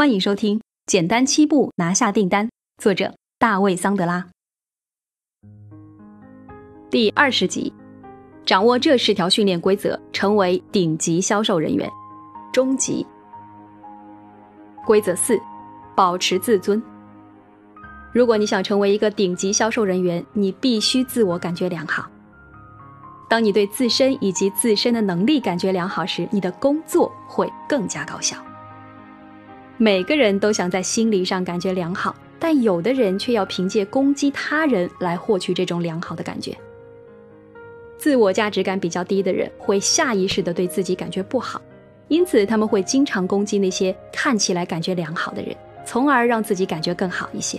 欢迎收听《简单七步拿下订单》，作者大卫·桑德拉。第二十集，掌握这十条训练规则，成为顶级销售人员。终极规则四：保持自尊。如果你想成为一个顶级销售人员，你必须自我感觉良好。当你对自身以及自身的能力感觉良好时，你的工作会更加高效。每个人都想在心理上感觉良好，但有的人却要凭借攻击他人来获取这种良好的感觉。自我价值感比较低的人会下意识的对自己感觉不好，因此他们会经常攻击那些看起来感觉良好的人，从而让自己感觉更好一些。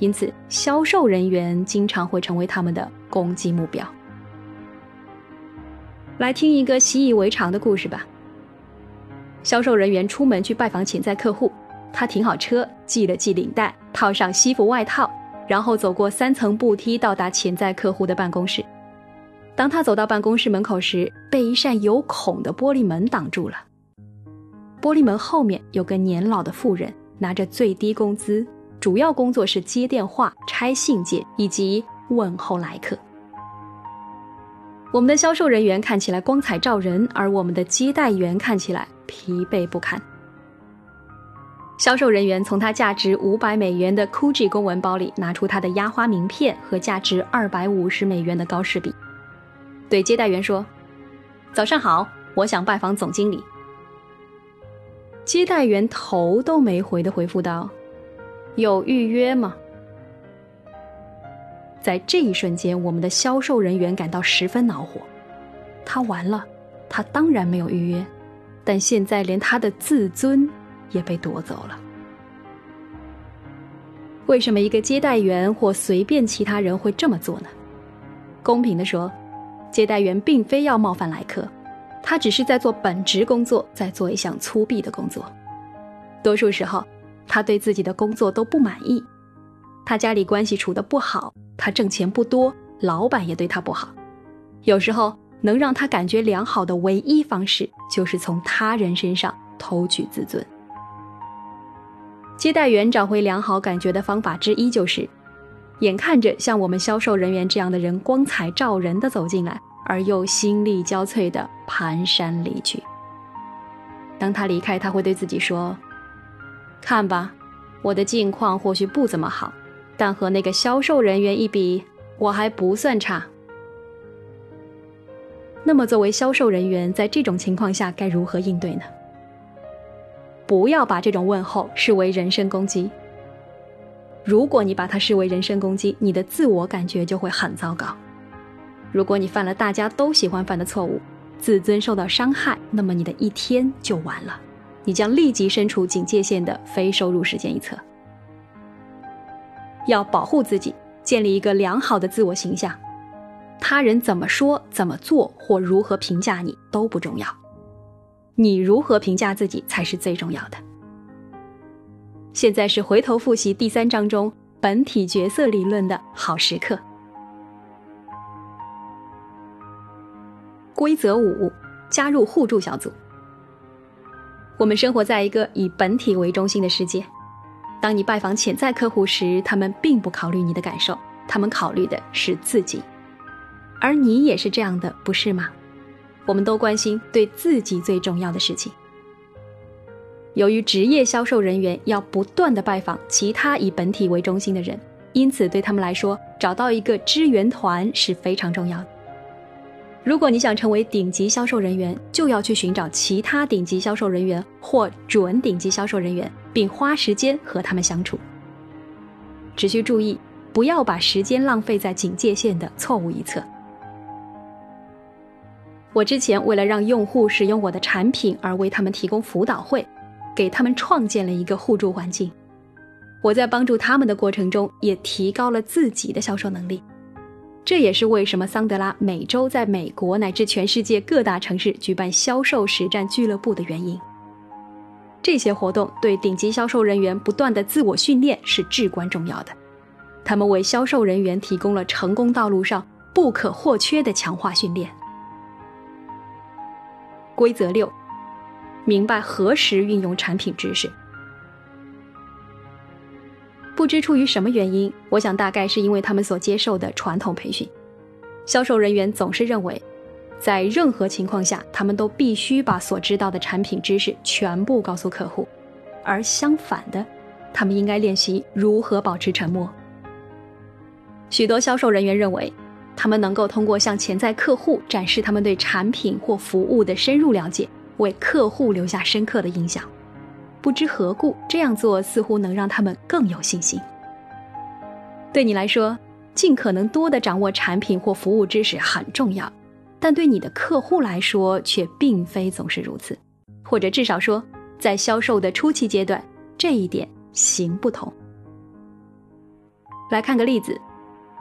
因此，销售人员经常会成为他们的攻击目标。来听一个习以为常的故事吧。销售人员出门去拜访潜在客户，他停好车，系了系领带，套上西服外套，然后走过三层步梯，到达潜在客户的办公室。当他走到办公室门口时，被一扇有孔的玻璃门挡住了。玻璃门后面有个年老的妇人，拿着最低工资，主要工作是接电话、拆信件以及问候来客。我们的销售人员看起来光彩照人，而我们的接待员看起来疲惫不堪。销售人员从他价值五百美元的 GUCCI 公文包里拿出他的压花名片和价值二百五十美元的高士笔，对接待员说：“早上好，我想拜访总经理。”接待员头都没回的回复道：“有预约吗？”在这一瞬间，我们的销售人员感到十分恼火。他完了，他当然没有预约，但现在连他的自尊也被夺走了。为什么一个接待员或随便其他人会这么做呢？公平的说，接待员并非要冒犯来客，他只是在做本职工作，在做一项粗鄙的工作。多数时候，他对自己的工作都不满意。他家里关系处得不好，他挣钱不多，老板也对他不好。有时候能让他感觉良好的唯一方式，就是从他人身上偷取自尊。接待员找回良好感觉的方法之一，就是眼看着像我们销售人员这样的人光彩照人的走进来，而又心力交瘁的蹒跚离去。当他离开，他会对自己说：“看吧，我的境况或许不怎么好。”但和那个销售人员一比，我还不算差。那么，作为销售人员，在这种情况下该如何应对呢？不要把这种问候视为人身攻击。如果你把它视为人身攻击，你的自我感觉就会很糟糕。如果你犯了大家都喜欢犯的错误，自尊受到伤害，那么你的一天就完了，你将立即身处警戒线的非收入时间一侧。要保护自己，建立一个良好的自我形象。他人怎么说、怎么做或如何评价你都不重要，你如何评价自己才是最重要的。现在是回头复习第三章中本体角色理论的好时刻。规则五：加入互助小组。我们生活在一个以本体为中心的世界。当你拜访潜在客户时，他们并不考虑你的感受，他们考虑的是自己，而你也是这样的，不是吗？我们都关心对自己最重要的事情。由于职业销售人员要不断的拜访其他以本体为中心的人，因此对他们来说，找到一个支援团是非常重要的。如果你想成为顶级销售人员，就要去寻找其他顶级销售人员或准顶级销售人员，并花时间和他们相处。只需注意，不要把时间浪费在警戒线的错误一侧。我之前为了让用户使用我的产品而为他们提供辅导会，给他们创建了一个互助环境。我在帮助他们的过程中，也提高了自己的销售能力。这也是为什么桑德拉每周在美国乃至全世界各大城市举办销售实战俱乐部的原因。这些活动对顶级销售人员不断的自我训练是至关重要的，他们为销售人员提供了成功道路上不可或缺的强化训练。规则六明白何时运用产品知识。不知出于什么原因我想大概是因为他们所接受的传统培训。销售人员总是认为在任何情况下他们都必须把所知道的产品知识全部告诉客户。而相反的他们应该练习如何保持沉默。许多销售人员认为他们能够通过向潜在客户展示他们对产品或服务的深入了解，为客户留下深刻的印象。不知何故，这样做似乎能让他们更有信心。对你来说，尽可能多的掌握产品或服务知识很重要，但对你的客户来说却并非总是如此，或者至少说，在销售的初期阶段，这一点行不通。来看个例子。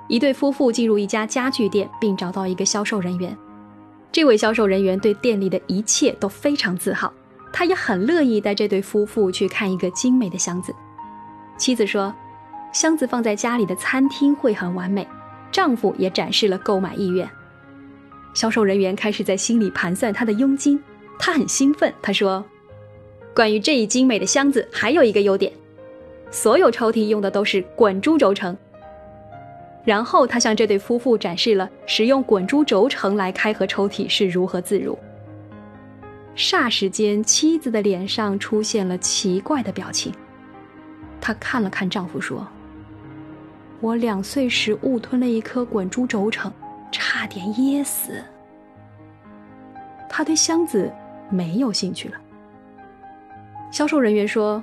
一对夫妇进入一家家具店，并找到一个销售人员。这位销售人员对店里的一切都非常自豪，他也很乐意带这对夫妇去看一个精美的箱子。妻子说：“箱子放在家里的餐厅会很完美。”丈夫也展示了购买意愿。销售人员开始在心里盘算他的佣金，他很兴奋。他说：“关于这一精美的箱子，还有一个优点，所有抽屉用的都是滚珠轴承。”然后他向这对夫妇展示了使用滚珠轴承来开合抽屉是如何自如。霎时间，妻子的脸上出现了奇怪的表情。她看了看丈夫，说：“我两岁时误吞了一颗滚珠轴承，差点噎死。”他对箱子没有兴趣了。销售人员说：“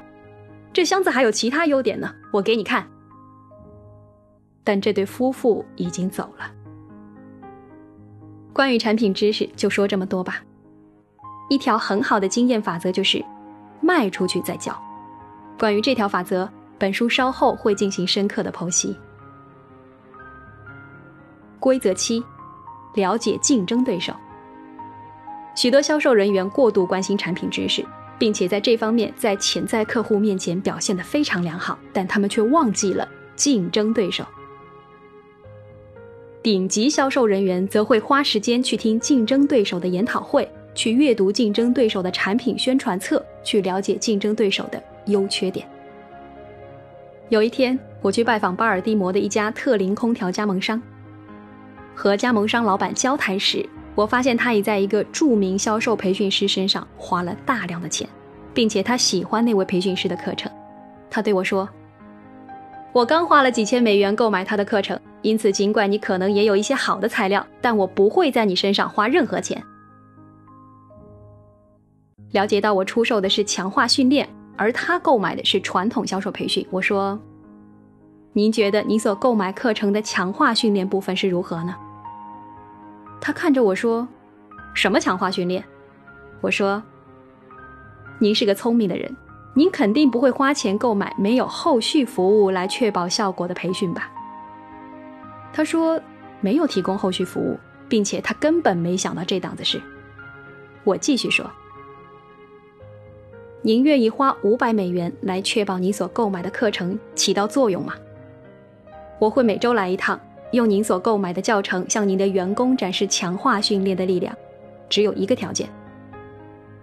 这箱子还有其他优点呢，我给你看。”但这对夫妇已经走了。关于产品知识，就说这么多吧。一条很好的经验法则就是，卖出去再教。关于这条法则，本书稍后会进行深刻的剖析。规则七：了解竞争对手。许多销售人员过度关心产品知识，并且在这方面在潜在客户面前表现得非常良好，但他们却忘记了竞争对手。顶级销售人员则会花时间去听竞争对手的研讨会，去阅读竞争对手的产品宣传册，去了解竞争对手的优缺点。有一天，我去拜访巴尔的摩的一家特林空调加盟商，和加盟商老板交谈时，我发现他已在一个著名销售培训师身上花了大量的钱，并且他喜欢那位培训师的课程。他对我说：“我刚花了几千美元购买他的课程。”因此，尽管你可能也有一些好的材料，但我不会在你身上花任何钱。了解到我出售的是强化训练，而他购买的是传统销售培训。我说：“您觉得您所购买课程的强化训练部分是如何呢？”他看着我说：“什么强化训练？”我说：“您是个聪明的人，您肯定不会花钱购买没有后续服务来确保效果的培训吧？”他说没有提供后续服务，并且他根本没想到这档子事。我继续说：“您愿意花五百美元来确保您所购买的课程起到作用吗？我会每周来一趟，用您所购买的教程向您的员工展示强化训练的力量。只有一个条件：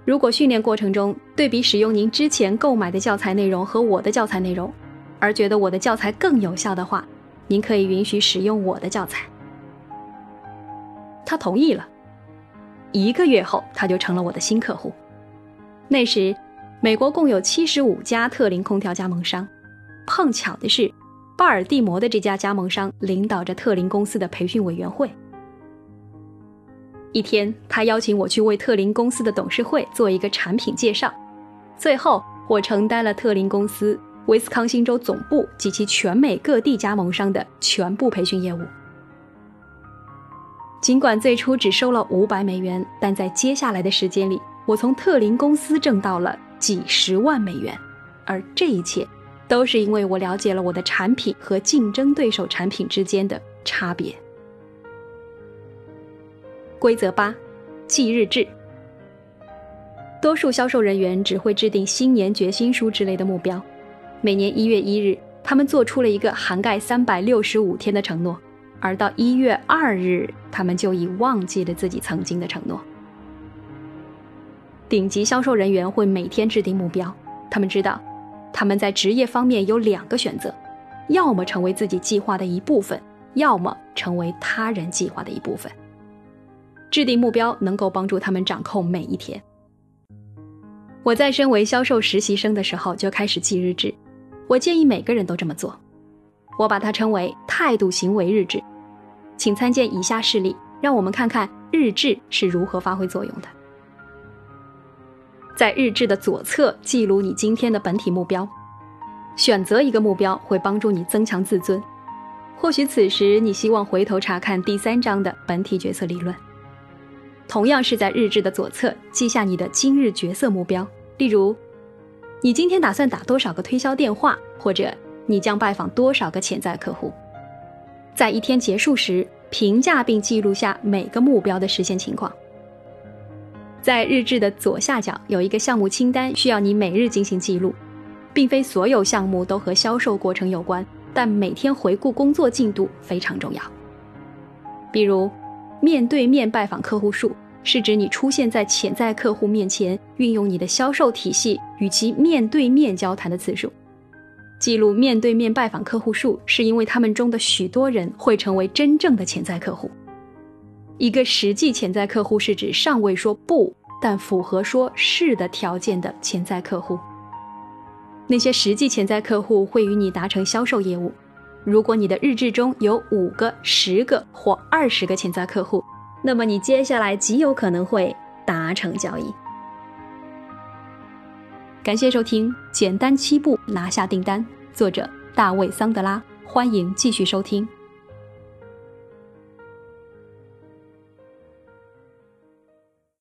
如果训练过程中对比使用您之前购买的教材内容和我的教材内容，而觉得我的教材更有效的话。”您可以允许使用我的教材。他同意了。一个月后，他就成了我的新客户。那时，美国共有七十五家特林空调加盟商。碰巧的是，巴尔的摩的这家加盟商领导着特林公司的培训委员会。一天，他邀请我去为特林公司的董事会做一个产品介绍。最后，我承担了特林公司。威斯康星州总部及其全美各地加盟商的全部培训业务。尽管最初只收了五百美元，但在接下来的时间里，我从特林公司挣到了几十万美元，而这一切都是因为我了解了我的产品和竞争对手产品之间的差别。规则八：记日志。多数销售人员只会制定新年决心书之类的目标。每年一月一日，他们做出了一个涵盖三百六十五天的承诺，而到一月二日，他们就已忘记了自己曾经的承诺。顶级销售人员会每天制定目标，他们知道，他们在职业方面有两个选择：要么成为自己计划的一部分，要么成为他人计划的一部分。制定目标能够帮助他们掌控每一天。我在身为销售实习生的时候就开始记日志，我建议每个人都这么做。我把它称为态度行为日志，请参见以下事例，让我们看看日志是如何发挥作用的。在日志的左侧记录你今天的本体目标，选择一个目标会帮助你增强自尊。或许此时你希望回头查看第三章的本体角色理论。同样是在日志的左侧记下你的今日角色目标，例如，你今天打算打多少个推销电话，或者你将拜访多少个潜在客户。在一天结束时，评价并记录下每个目标的实现情况。在日志的左下角有一个项目清单，需要你每日进行记录，并非所有项目都和销售过程有关，但每天回顾工作进度非常重要。比如。面对面拜访客户数是指你出现在潜在客户面前，运用你的销售体系与其面对面交谈的次数。记录面对面拜访客户数，是因为他们中的许多人会成为真正的潜在客户。一个实际潜在客户是指尚未说不，但符合说是的条件的潜在客户。那些实际潜在客户会与你达成销售业务。如果你的日志中有五个、十个或二十个潜在客户，那么你接下来极有可能会达成交易。感谢收听《简单七步拿下订单》，作者大卫·桑德拉，欢迎继续收听。